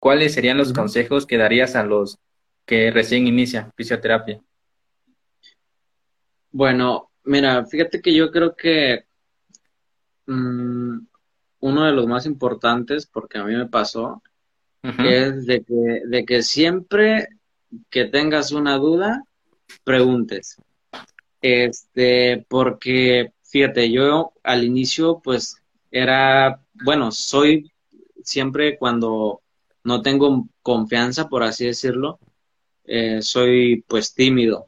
¿cuáles serían los consejos que darías a los que recién inician fisioterapia? Bueno, mira, fíjate que yo creo que mm, uno de los más importantes, porque a mí me pasó, es de que, de que siempre que tengas una duda, preguntes. Este, porque, fíjate, yo al inicio, pues, era, bueno, soy siempre cuando no tengo confianza, por así decirlo, eh, soy pues tímido.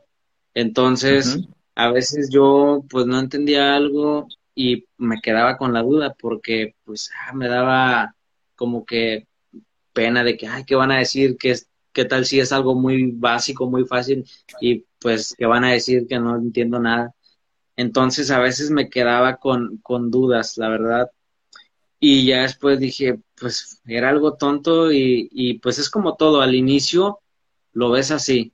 Entonces, a veces yo pues no entendía algo y me quedaba con la duda porque pues ah, me daba como que pena de que, ay, ¿qué van a decir? ¿Qué, ¿Qué tal si es algo muy básico, muy fácil? Y pues que van a decir que no entiendo nada. Entonces a veces me quedaba con, con dudas, la verdad. Y ya después dije, pues era algo tonto y, pues es como todo, al inicio lo ves así,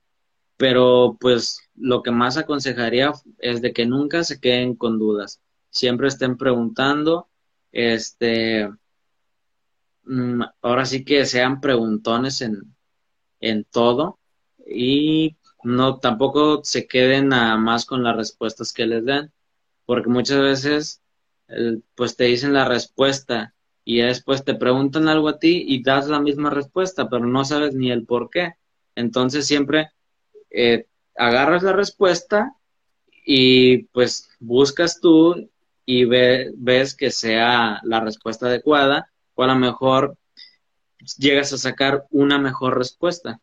pero pues lo que más aconsejaría es de que nunca se queden con dudas, siempre estén preguntando, este, mm, ahora sí que sean preguntones en, en todo y no tampoco se queden nada más con las respuestas que les den, porque muchas veces pues te dicen la respuesta y después te preguntan algo a ti y das la misma respuesta, pero no sabes ni el por qué. Entonces siempre eh, agarras la respuesta y pues buscas tú y ves que sea la respuesta adecuada o a lo mejor llegas a sacar una mejor respuesta.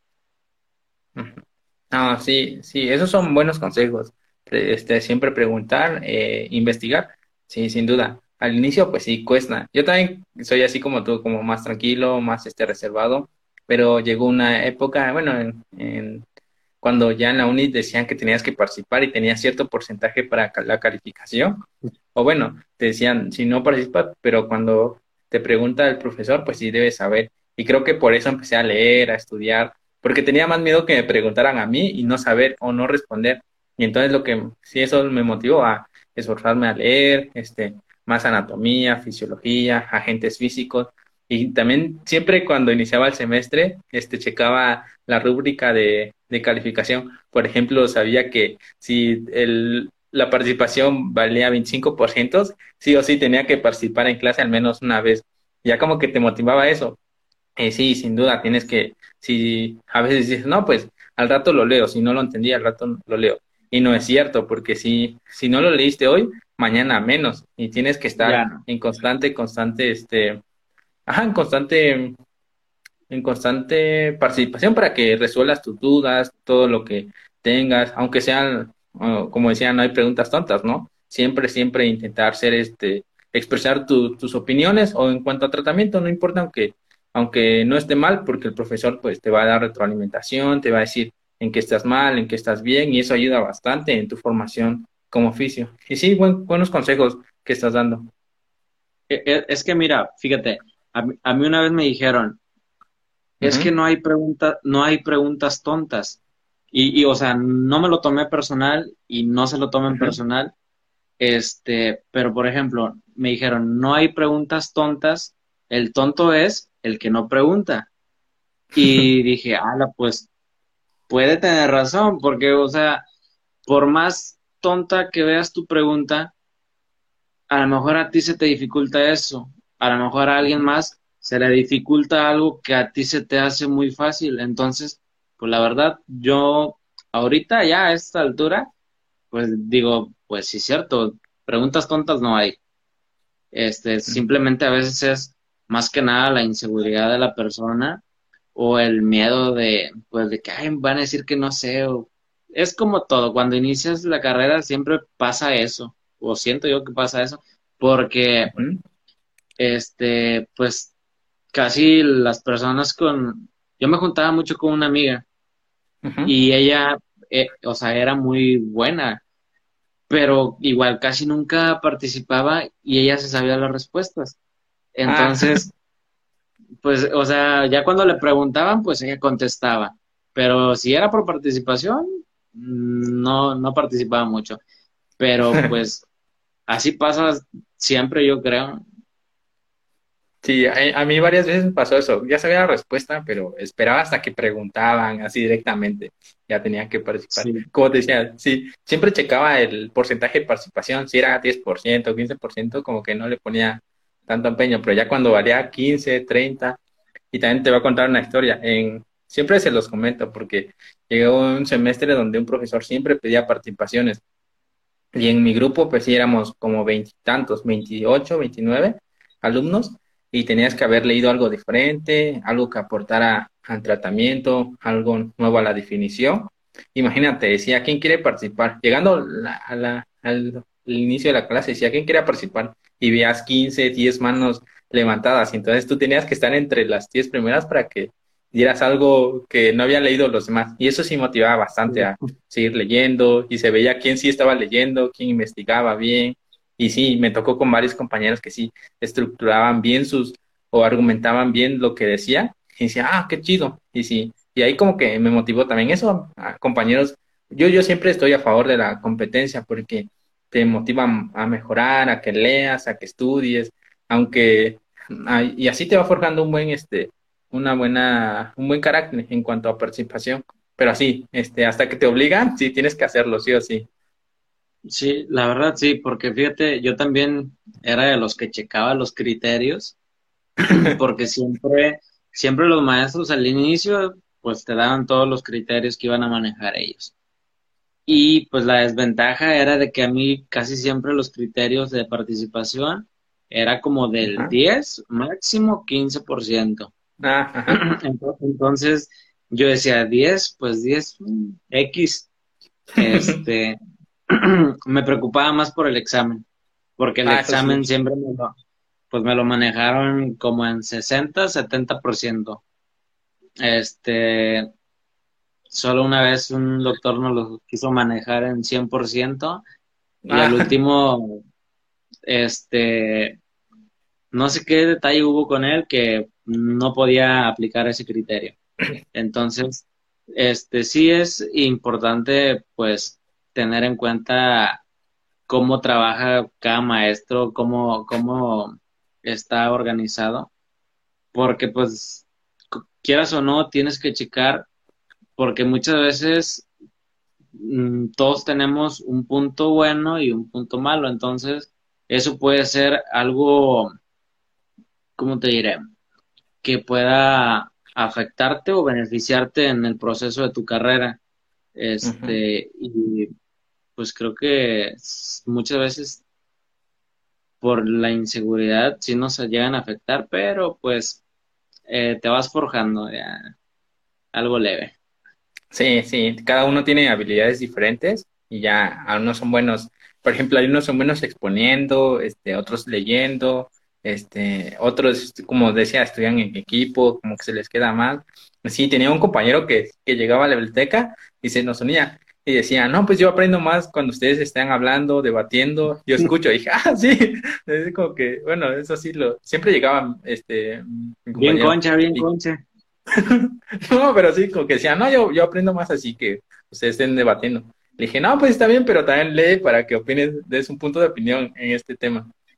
Ah, sí, sí, esos son buenos consejos. Este, siempre preguntar, eh, investigar, sí, sin duda. Al inicio, pues sí, cuesta. Yo también soy así como tú, como más tranquilo, más este reservado, pero llegó una época, bueno, en, cuando ya en la uni decían que tenías que participar y tenías cierto porcentaje para la calificación, o bueno, te decían, si no participas, pero cuando te pregunta el profesor, pues sí debes saber. Y creo que por eso empecé a leer, a estudiar, porque tenía más miedo que me preguntaran a mí y no saber o no responder. Y entonces lo que sí eso me motivó a esforzarme a leer, este, más anatomía, fisiología, agentes físicos, y también siempre cuando iniciaba el semestre, este, checaba la rúbrica de, de calificación. Por ejemplo, sabía que si el, la participación valía 25%, sí o sí tenía que participar en clase al menos una vez. Ya como que te motivaba eso. Sí, sin duda, tienes que, si a veces dices, no, pues al rato lo leo, si no lo entendí, al rato lo leo. Y no es cierto, porque si, si no lo leíste hoy, mañana menos. Y tienes que estar en constante, constante, este, ajá, en constante, en constante participación para que resuelvas tus dudas, todo lo que tengas, aunque sean, como decía, no hay preguntas tontas, ¿no? Siempre, siempre intentar ser este, expresar tus opiniones o en cuanto a tratamiento, no importa aunque, aunque no esté mal, porque el profesor pues te va a dar retroalimentación, te va a decir en qué estás mal, en qué estás bien, y eso ayuda bastante en tu formación como oficio. Y sí, buenos consejos que estás dando. E, e, es que mira, fíjate, a mí, una vez me dijeron, es que no hay, pregunta, no hay preguntas tontas. Y, y, o sea, no me lo tomé personal y no se lo tomen personal. Este, pero por ejemplo, me dijeron, no hay preguntas tontas, el tonto es el que no pregunta. Y dije, ala, pues puede tener razón, porque, o sea, por más tonta que veas tu pregunta, a lo mejor a ti se te dificulta eso a lo mejor a alguien más se le dificulta algo que a ti se te hace muy fácil. Entonces, pues la verdad, yo ahorita ya a esta altura, pues digo, pues sí, cierto, preguntas tontas no hay. Este, simplemente a veces es más que nada la inseguridad de la persona o el miedo de, pues, de que van a decir que no sé. O... Es como todo, cuando inicias la carrera siempre pasa eso, o siento yo que pasa eso, porque este, pues casi las personas con, yo me juntaba mucho con una amiga y ella, eh, o sea, era muy buena, pero igual casi nunca participaba y ella se sabía las respuestas. Entonces, pues, o sea, ya cuando le preguntaban, pues ella contestaba, pero si era por participación, no, no participaba mucho. Pero pues así pasa siempre, yo creo. Sí, a, mí varias veces me pasó eso. Ya sabía la respuesta, pero esperaba hasta que preguntaban así directamente. Ya tenía que participar. Como te decía, sí, siempre checaba el porcentaje de participación. Si era 10%, 15%, como que no le ponía tanto empeño. Pero ya cuando valía 15, 30, y también te voy a contar una historia. En, siempre se los comento porque llegó un semestre donde un profesor siempre pedía participaciones. Y en mi grupo, pues sí, éramos como veintitantos, 28, 29 alumnos y tenías que haber leído algo diferente, algo que aportara al tratamiento, algo nuevo a la definición. Imagínate, decía, ¿quién quiere participar? Llegando al, inicio de la clase, decía, ¿quién quiere participar? Y veías 15, 10 manos levantadas. Entonces tú tenías que estar entre las 10 primeras para que dieras algo que no habían leído los demás. Y eso sí motivaba bastante a seguir leyendo y se veía quién sí estaba leyendo, quién investigaba bien, y sí, me tocó con varios compañeros que sí estructuraban bien sus o argumentaban bien lo que decía y decía, ah, qué chido. Y sí, y ahí como que me motivó también eso, compañeros. Yo, yo siempre estoy a favor de la competencia porque te motiva a mejorar, a que leas, a que estudies, aunque y así te va forjando un buen este una buena un buen carácter en cuanto a participación, pero así, este hasta que te obligan, sí tienes que hacerlo sí o sí. Sí, la verdad sí, porque fíjate, yo también era de los que checaba los criterios, porque siempre, siempre los maestros al inicio, pues te daban todos los criterios que iban a manejar ellos. Y pues la desventaja era de que a mí casi siempre los criterios de participación era como del 10, máximo 15%. Ah, Entonces yo decía 10, pues 10, X. Este, me preocupaba más por el examen, porque el ah, examen siempre me lo, pues me lo manejaron como en 60, 70%. Este, solo una vez un doctor nos lo quiso manejar en 100% y al ah. último, este, no sé qué detalle hubo con él que no podía aplicar ese criterio. Entonces, este sí es importante, pues, tener en cuenta cómo trabaja cada maestro, cómo, cómo está organizado, porque pues quieras o no, tienes que checar, porque muchas veces mm, todos tenemos un punto bueno y un punto malo, entonces eso puede ser algo, ¿cómo te diré? Que pueda afectarte o beneficiarte en el proceso de tu carrera. Este, y pues creo que muchas veces por la inseguridad sí nos llegan a afectar, pero pues eh, te vas forjando ya algo leve. Sí, sí, cada uno tiene habilidades diferentes y ya algunos son buenos, por ejemplo, hay unos son buenos exponiendo, este, otros leyendo, este, otros, como decía, estudian en equipo, como que se les queda mal. Sí, tenía un compañero que, que llegaba a la biblioteca y se nos unía, y decía, no, pues yo aprendo más cuando ustedes están hablando, debatiendo, yo escucho, y dije, ah, sí, es como que, bueno, eso sí, lo, siempre llegaban, este... Bien concha, bien concha. no, pero sí, como que decía, no, yo, yo aprendo más así que ustedes estén debatiendo. Le dije, no, pues está bien, pero también lee para que opines, des un punto de opinión en este tema.